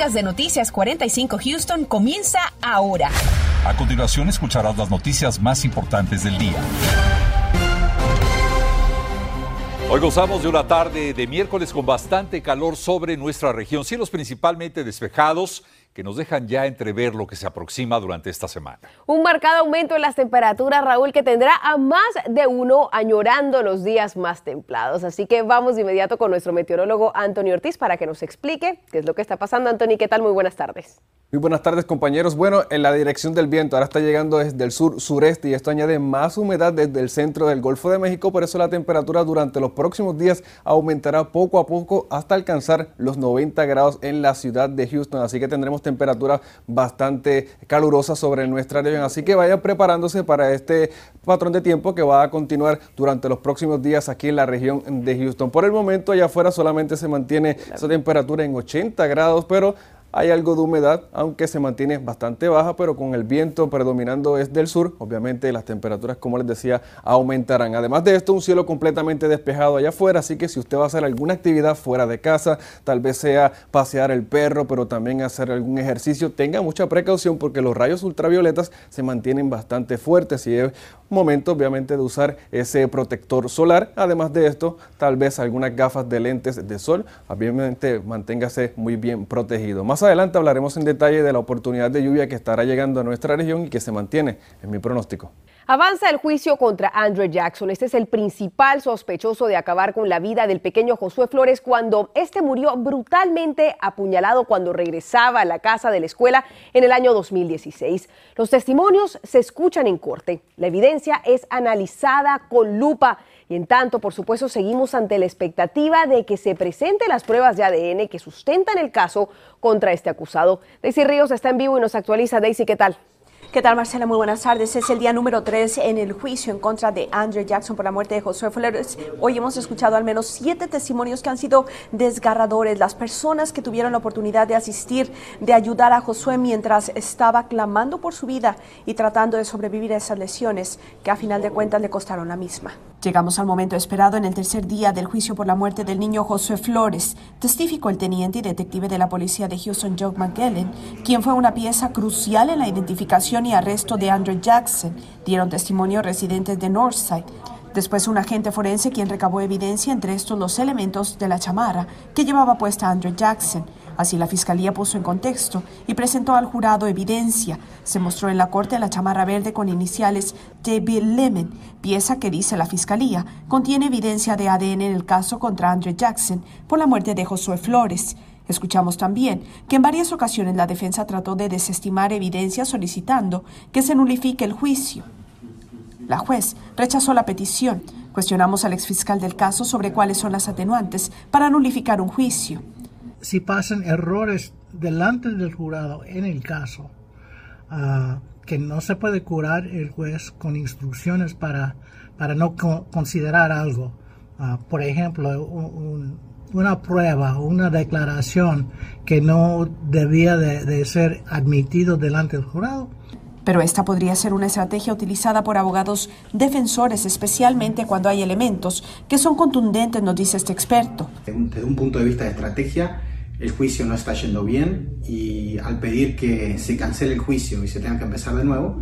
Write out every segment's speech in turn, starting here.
podcast de Noticias 45 Houston comienza ahora. A continuación escucharás las noticias más importantes del día. Hoy gozamos de una tarde de miércoles con bastante calor sobre nuestra región, cielos principalmente despejados que nos dejan ya entrever lo que se aproxima durante esta semana. Un marcado aumento en las temperaturas, Raúl, que tendrá a más de uno añorando los días más templados. Así que vamos de inmediato con nuestro meteorólogo Antonio Ortiz para que nos explique qué es lo que está pasando. Antonio, ¿qué tal? Muy buenas tardes. Muy buenas tardes compañeros. Bueno, en la dirección del viento ahora está llegando desde el sur sureste y esto añade más humedad desde el centro del Golfo de México, por eso la temperatura durante los próximos días aumentará poco a poco hasta alcanzar los 90 grados en la ciudad de Houston, así que tendremos temperaturas bastante calurosas sobre nuestra región, así que vayan preparándose para este patrón de tiempo que va a continuar durante los próximos días aquí en la región de Houston. Por el momento allá afuera solamente se mantiene esa temperatura en 80 grados, pero hay algo de humedad, aunque se mantiene bastante baja, pero con el viento predominando es del sur, obviamente las temperaturas, como les decía, aumentarán. Además de esto, un cielo completamente despejado allá afuera, así que si usted va a hacer alguna actividad fuera de casa, tal vez sea pasear el perro, pero también hacer algún ejercicio, tenga mucha precaución porque los rayos ultravioletas se mantienen bastante fuertes y es momento obviamente de usar ese protector solar. Además de esto, tal vez algunas gafas de lentes de sol, obviamente manténgase muy bien protegido. Más adelante hablaremos en detalle de la oportunidad de lluvia que estará llegando a nuestra región y que se mantiene en mi pronóstico. Avanza el juicio contra Andrew Jackson. Este es el principal sospechoso de acabar con la vida del pequeño Josué Flores cuando este murió brutalmente apuñalado cuando regresaba a la casa de la escuela en el año 2016. Los testimonios se escuchan en corte. La evidencia es analizada con lupa. Y en tanto, por supuesto, seguimos ante la expectativa de que se presenten las pruebas de ADN que sustentan el caso contra este acusado. Daisy Ríos está en vivo y nos actualiza. Daisy, ¿qué tal? ¿Qué tal, Marcela? Muy buenas tardes. Es el día número 3 en el juicio en contra de Andrew Jackson por la muerte de Josué Flores. Hoy hemos escuchado al menos siete testimonios que han sido desgarradores. Las personas que tuvieron la oportunidad de asistir, de ayudar a Josué mientras estaba clamando por su vida y tratando de sobrevivir a esas lesiones que a final de cuentas le costaron la misma. Llegamos al momento esperado en el tercer día del juicio por la muerte del niño Josué Flores. Testificó el teniente y detective de la policía de Houston, Joe McGillen, quien fue una pieza crucial en la identificación y arresto de Andrew Jackson. Dieron testimonio residentes de Northside. Después un agente forense quien recabó evidencia entre estos los elementos de la chamarra que llevaba puesta Andrew Jackson. Así la fiscalía puso en contexto y presentó al jurado evidencia. Se mostró en la corte la chamarra verde con iniciales David Lemon, pieza que dice la fiscalía contiene evidencia de ADN en el caso contra Andrew Jackson por la muerte de Josué Flores. Escuchamos también que en varias ocasiones la defensa trató de desestimar evidencia solicitando que se nulifique el juicio. La juez rechazó la petición. Cuestionamos al exfiscal del caso sobre cuáles son las atenuantes para nulificar un juicio si pasan errores delante del jurado en el caso, uh, que no se puede curar el juez con instrucciones para, para no co considerar algo. Uh, por ejemplo, un, una prueba, una declaración que no debía de, de ser admitido delante del jurado. Pero esta podría ser una estrategia utilizada por abogados defensores, especialmente cuando hay elementos que son contundentes, nos dice este experto. Desde un punto de vista de estrategia, el juicio no está yendo bien y al pedir que se cancele el juicio y se tenga que empezar de nuevo,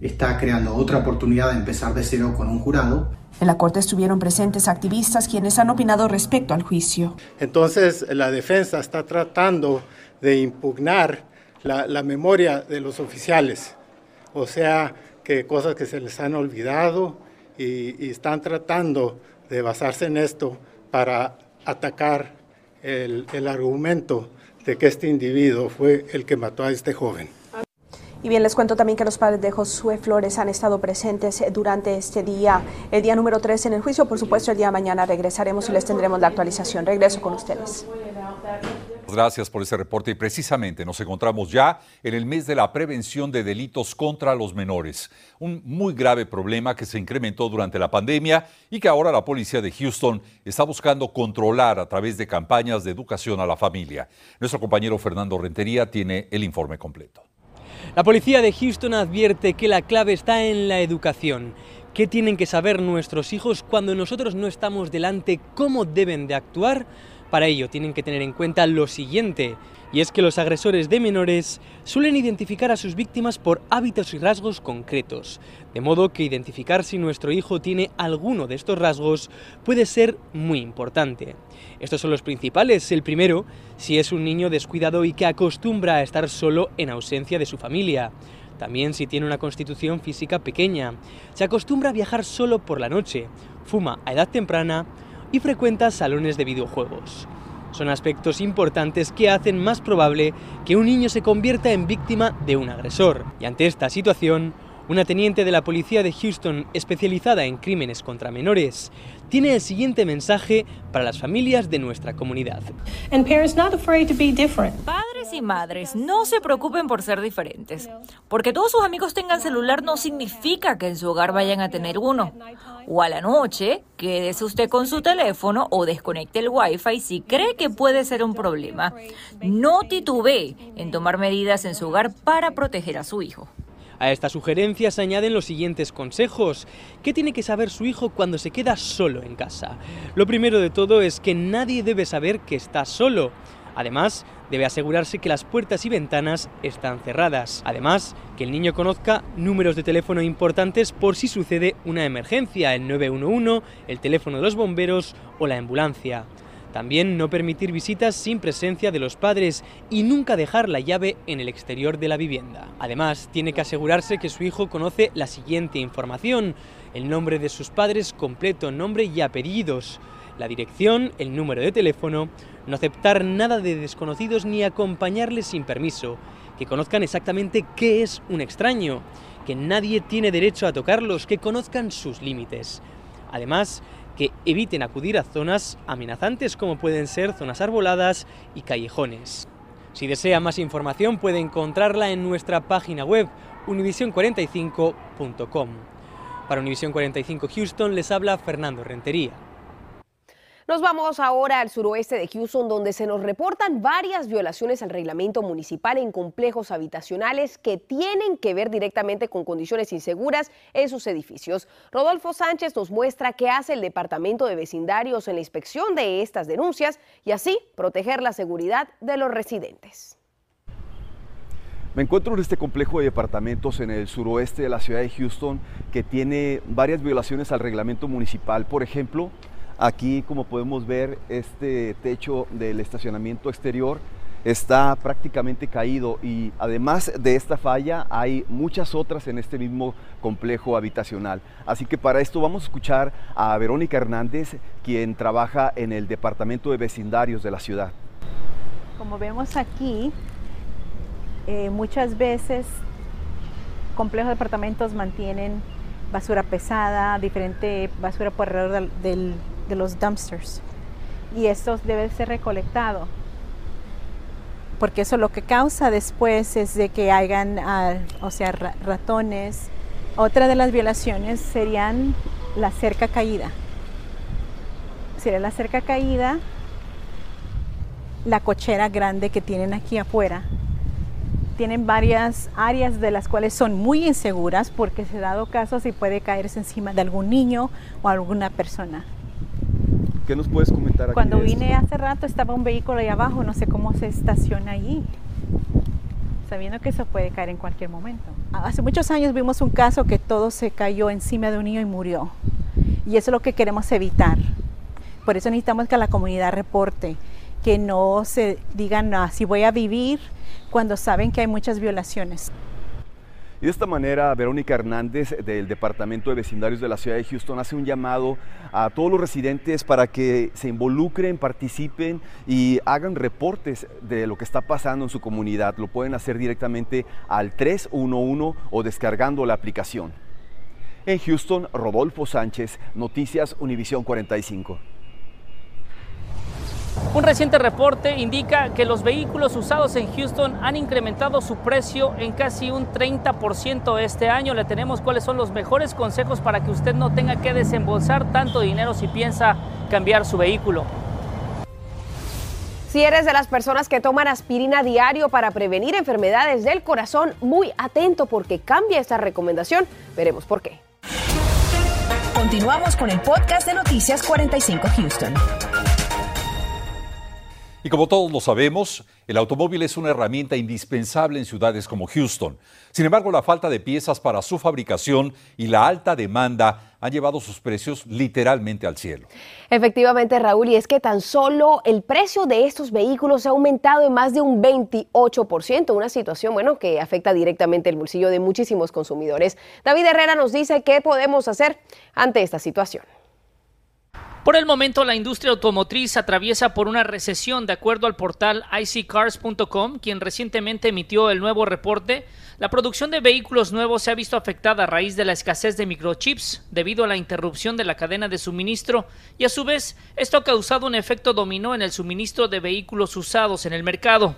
está creando otra oportunidad de empezar de cero con un jurado. En la corte estuvieron presentes activistas quienes han opinado respecto al juicio. Entonces la defensa está tratando de impugnar la, la memoria de los oficiales, o sea, que cosas que se les han olvidado y, y están tratando de basarse en esto para atacar el, argumento de que este individuo fue el que mató a este joven. Y bien, les cuento también que los padres de Josué Flores han estado presentes durante este día, el día número 3 en el juicio. Por supuesto, el día de mañana regresaremos y les tendremos la actualización. Regreso con ustedes. Gracias por ese reporte y precisamente nos encontramos ya en el mes de la prevención de delitos contra los menores, un muy grave problema que se incrementó durante la pandemia y que ahora la policía de Houston está buscando controlar a través de campañas de educación a la familia. Nuestro compañero Fernando Rentería tiene el informe completo. La policía de Houston advierte que la clave está en la educación. ¿Qué tienen que saber nuestros hijos cuando nosotros no estamos delante? ¿Cómo deben de actuar? Para ello tienen que tener en cuenta lo siguiente, y es que los agresores de menores suelen identificar a sus víctimas por hábitos y rasgos concretos, de modo que identificar si nuestro hijo tiene alguno de estos rasgos puede ser muy importante. Estos son los principales. El primero, si es un niño descuidado y que acostumbra a estar solo en ausencia de su familia. También si tiene una constitución física pequeña. Se acostumbra a viajar solo por la noche, fuma a edad temprana y frecuenta salones de videojuegos. Son aspectos importantes que hacen más probable que un niño se convierta en víctima de un agresor. Y ante esta situación, una teniente de la policía de Houston especializada en crímenes contra menores tiene el siguiente mensaje para las familias de nuestra comunidad. Padres y madres, no se preocupen por ser diferentes. Porque todos sus amigos tengan celular no significa que en su hogar vayan a tener uno. O a la noche, quédese usted con su teléfono o desconecte el wifi si cree que puede ser un problema. No titubee en tomar medidas en su hogar para proteger a su hijo. A estas sugerencias se añaden los siguientes consejos. ¿Qué tiene que saber su hijo cuando se queda solo en casa? Lo primero de todo es que nadie debe saber que está solo. Además, debe asegurarse que las puertas y ventanas están cerradas. Además, que el niño conozca números de teléfono importantes por si sucede una emergencia, el 911, el teléfono de los bomberos o la ambulancia. También no permitir visitas sin presencia de los padres y nunca dejar la llave en el exterior de la vivienda. Además, tiene que asegurarse que su hijo conoce la siguiente información, el nombre de sus padres completo, nombre y apellidos, la dirección, el número de teléfono, no aceptar nada de desconocidos ni acompañarles sin permiso, que conozcan exactamente qué es un extraño, que nadie tiene derecho a tocarlos, que conozcan sus límites. Además, que eviten acudir a zonas amenazantes como pueden ser zonas arboladas y callejones. Si desea más información puede encontrarla en nuestra página web univision45.com. Para Univision 45 Houston les habla Fernando Rentería. Nos vamos ahora al suroeste de Houston, donde se nos reportan varias violaciones al reglamento municipal en complejos habitacionales que tienen que ver directamente con condiciones inseguras en sus edificios. Rodolfo Sánchez nos muestra qué hace el Departamento de Vecindarios en la inspección de estas denuncias y así proteger la seguridad de los residentes. Me encuentro en este complejo de departamentos en el suroeste de la ciudad de Houston que tiene varias violaciones al reglamento municipal. Por ejemplo, Aquí, como podemos ver, este techo del estacionamiento exterior está prácticamente caído y además de esta falla hay muchas otras en este mismo complejo habitacional. Así que para esto vamos a escuchar a Verónica Hernández, quien trabaja en el Departamento de Vecindarios de la ciudad. Como vemos aquí, eh, muchas veces complejos de departamentos mantienen basura pesada, diferente basura por alrededor del de los dumpsters y esto debe ser recolectado porque eso lo que causa después es de que hagan, ah, o sea, ratones. Otra de las violaciones serían la cerca caída. Sería la cerca caída, la cochera grande que tienen aquí afuera. Tienen varias áreas de las cuales son muy inseguras porque se dado caso si puede caerse encima de algún niño o alguna persona. ¿Qué nos puedes comentar aquí Cuando vine hace rato estaba un vehículo ahí abajo, no sé cómo se estaciona allí, sabiendo que eso puede caer en cualquier momento. Hace muchos años vimos un caso que todo se cayó encima de un niño y murió. Y eso es lo que queremos evitar. Por eso necesitamos que la comunidad reporte, que no se digan, así voy a vivir cuando saben que hay muchas violaciones. Y de esta manera, Verónica Hernández del Departamento de Vecindarios de la Ciudad de Houston hace un llamado a todos los residentes para que se involucren, participen y hagan reportes de lo que está pasando en su comunidad. Lo pueden hacer directamente al 311 o descargando la aplicación. En Houston, Rodolfo Sánchez, Noticias Univisión 45. Un reciente reporte indica que los vehículos usados en Houston han incrementado su precio en casi un 30% este año. Le tenemos cuáles son los mejores consejos para que usted no tenga que desembolsar tanto dinero si piensa cambiar su vehículo. Si eres de las personas que toman aspirina diario para prevenir enfermedades del corazón, muy atento porque cambia esta recomendación. Veremos por qué. Continuamos con el podcast de Noticias 45 Houston. Y como todos lo sabemos, el automóvil es una herramienta indispensable en ciudades como Houston. Sin embargo, la falta de piezas para su fabricación y la alta demanda han llevado sus precios literalmente al cielo. Efectivamente, Raúl, y es que tan solo el precio de estos vehículos ha aumentado en más de un 28%, una situación, bueno, que afecta directamente el bolsillo de muchísimos consumidores. David Herrera nos dice qué podemos hacer ante esta situación. Por el momento, la industria automotriz atraviesa por una recesión, de acuerdo al portal iccars.com, quien recientemente emitió el nuevo reporte. La producción de vehículos nuevos se ha visto afectada a raíz de la escasez de microchips debido a la interrupción de la cadena de suministro y a su vez esto ha causado un efecto dominó en el suministro de vehículos usados en el mercado.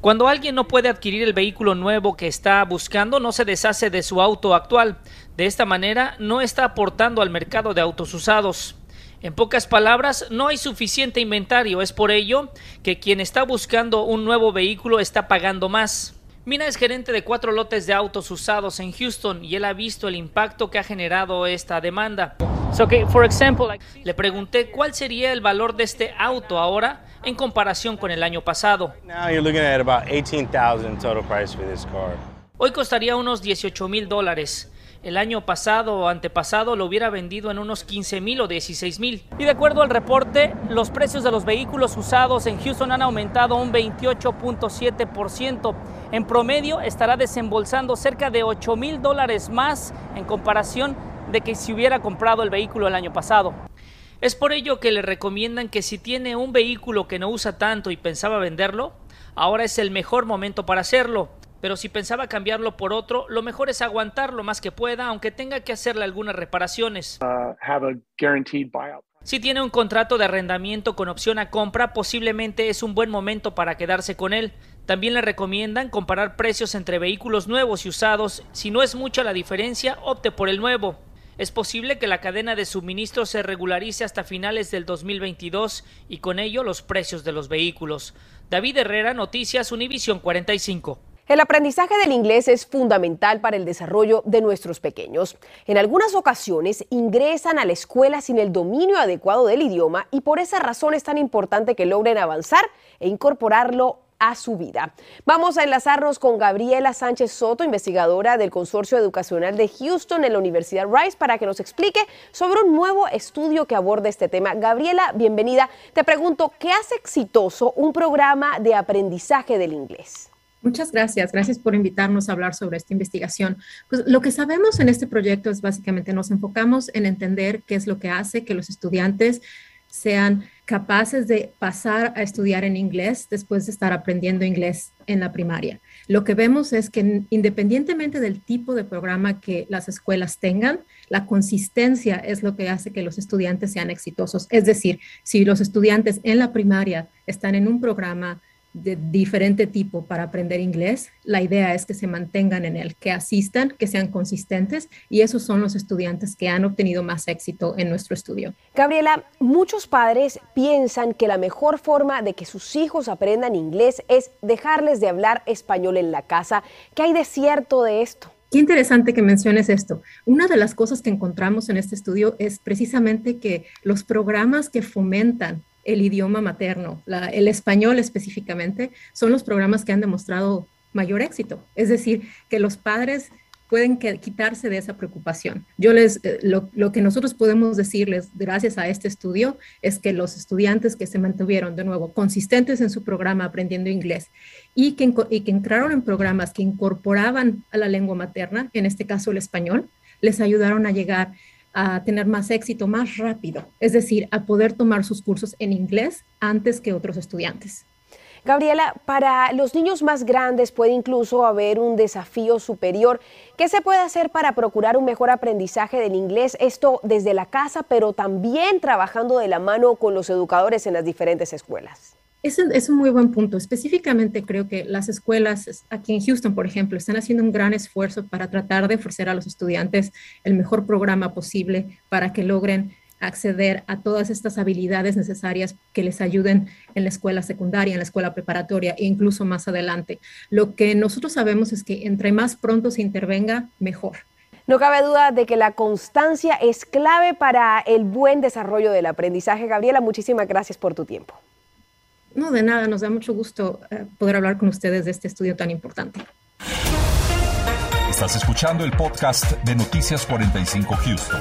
Cuando alguien no puede adquirir el vehículo nuevo que está buscando, no se deshace de su auto actual. De esta manera, no está aportando al mercado de autos usados. En pocas palabras, no hay suficiente inventario. Es por ello que quien está buscando un nuevo vehículo está pagando más. Mina es gerente de cuatro lotes de autos usados en Houston y él ha visto el impacto que ha generado esta demanda. Le pregunté cuál sería el valor de este auto ahora en comparación con el año pasado. Hoy costaría unos 18 mil dólares. El año pasado o antepasado lo hubiera vendido en unos 15 mil o 16 mil. Y de acuerdo al reporte, los precios de los vehículos usados en Houston han aumentado un 28.7%. En promedio estará desembolsando cerca de 8 mil dólares más en comparación de que si hubiera comprado el vehículo el año pasado. Es por ello que le recomiendan que si tiene un vehículo que no usa tanto y pensaba venderlo, ahora es el mejor momento para hacerlo. Pero si pensaba cambiarlo por otro, lo mejor es aguantar lo más que pueda, aunque tenga que hacerle algunas reparaciones. Uh, si tiene un contrato de arrendamiento con opción a compra, posiblemente es un buen momento para quedarse con él. También le recomiendan comparar precios entre vehículos nuevos y usados. Si no es mucha la diferencia, opte por el nuevo. Es posible que la cadena de suministro se regularice hasta finales del 2022 y con ello los precios de los vehículos. David Herrera, Noticias Univisión 45. El aprendizaje del inglés es fundamental para el desarrollo de nuestros pequeños. En algunas ocasiones ingresan a la escuela sin el dominio adecuado del idioma y por esa razón es tan importante que logren avanzar e incorporarlo a su vida. Vamos a enlazarnos con Gabriela Sánchez Soto, investigadora del Consorcio Educacional de Houston en la Universidad Rice, para que nos explique sobre un nuevo estudio que aborda este tema. Gabriela, bienvenida. Te pregunto, ¿qué hace exitoso un programa de aprendizaje del inglés? Muchas gracias, gracias por invitarnos a hablar sobre esta investigación. Pues lo que sabemos en este proyecto es básicamente nos enfocamos en entender qué es lo que hace que los estudiantes sean capaces de pasar a estudiar en inglés después de estar aprendiendo inglés en la primaria. Lo que vemos es que independientemente del tipo de programa que las escuelas tengan, la consistencia es lo que hace que los estudiantes sean exitosos. Es decir, si los estudiantes en la primaria están en un programa de diferente tipo para aprender inglés. La idea es que se mantengan en él, que asistan, que sean consistentes y esos son los estudiantes que han obtenido más éxito en nuestro estudio. Gabriela, muchos padres piensan que la mejor forma de que sus hijos aprendan inglés es dejarles de hablar español en la casa. ¿Qué hay de cierto de esto? Qué interesante que menciones esto. Una de las cosas que encontramos en este estudio es precisamente que los programas que fomentan el idioma materno, el español específicamente, son los programas que han demostrado mayor éxito. Es decir, que los padres pueden quitarse de esa preocupación. Yo les, eh, lo, que nosotros podemos decirles gracias a este estudio es que los estudiantes que se mantuvieron de nuevo consistentes en su programa aprendiendo inglés y que, y que entraron en programas que incorporaban a la lengua materna, en este caso el español, les ayudaron a llegar a tener más éxito más rápido, es decir, a poder tomar sus cursos en inglés antes que otros estudiantes. Gabriela, para los niños más grandes puede incluso haber un desafío superior. ¿Qué se puede hacer para procurar un mejor aprendizaje del inglés? Esto desde la casa, pero también trabajando de la mano con los educadores en las diferentes escuelas. Es un, muy buen punto. Específicamente creo que las escuelas aquí en Houston, por ejemplo, están haciendo un gran esfuerzo para tratar de ofrecer a los estudiantes el mejor programa posible para que logren acceder a todas estas habilidades necesarias que les ayuden en la escuela secundaria, en la escuela preparatoria e incluso más adelante. Lo que nosotros sabemos es que entre más pronto se intervenga, mejor. No cabe duda de que la constancia es clave para el buen desarrollo del aprendizaje. Gabriela, muchísimas gracias por tu tiempo. No, de nada, nos da mucho gusto eh, poder hablar con ustedes de este estudio tan importante. Estás escuchando el podcast de Noticias 45 Houston.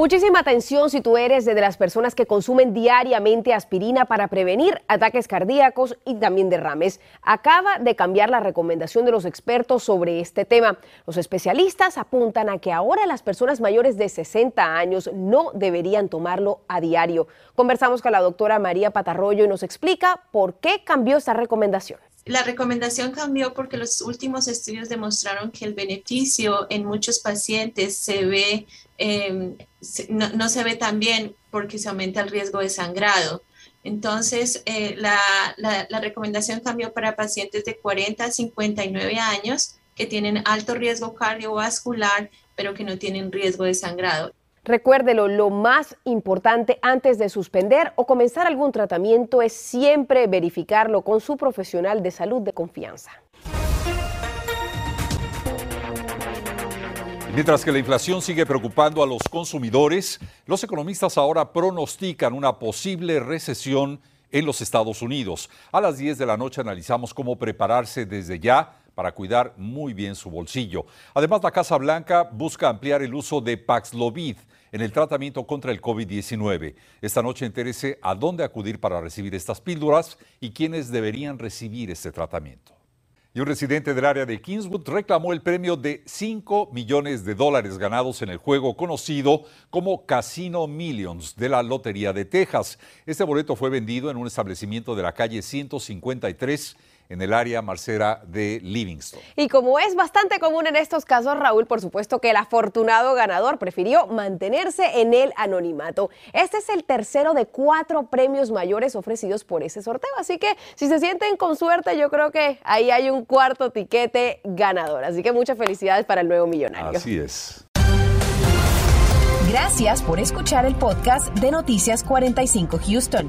Muchísima atención si tú eres de las personas que consumen diariamente aspirina para prevenir ataques cardíacos y también derrames. Acaba de cambiar la recomendación de los expertos sobre este tema. Los especialistas apuntan a que ahora las personas mayores de 60 años no deberían tomarlo a diario. Conversamos con la doctora María Patarroyo y nos explica por qué cambió esta recomendación. La recomendación cambió porque los últimos estudios demostraron que el beneficio en muchos pacientes se ve, em, no, se ve tan bien porque se aumenta el riesgo de sangrado. Entonces, eh, la, la recomendación cambió para pacientes de 40 a 59 años que tienen alto riesgo cardiovascular, pero que no tienen riesgo de sangrado. Recuérdelo, lo más importante antes de suspender o comenzar algún tratamiento es siempre verificarlo con su profesional de salud de confianza. Mientras que la inflación sigue preocupando a los consumidores, los economistas ahora pronostican una posible recesión en los Estados Unidos. A las 10 de la noche analizamos cómo prepararse desde ya para cuidar muy bien su bolsillo. Además, la Casa Blanca busca ampliar el uso de Paxlovid en el tratamiento contra el COVID-19. Esta noche interese a dónde acudir para recibir estas píldoras y quiénes deberían recibir este tratamiento. Y un residente del área de Kingswood reclamó el premio de 5 millones de dólares ganados en el juego conocido como Casino Millions de la Lotería de Texas. Este boleto fue vendido en un establecimiento de la calle 153 en el área marcera de Livingston. Y como es bastante común en estos casos, Raúl, por supuesto que el afortunado ganador prefirió mantenerse en el anonimato. Este es el tercero de cuatro premios mayores ofrecidos por ese sorteo, así que si se sienten con suerte, yo creo que ahí hay un cuarto tiquete ganador. Así que muchas felicidades para el nuevo millonario. Así es. Gracias por escuchar el podcast de Noticias 45 Houston.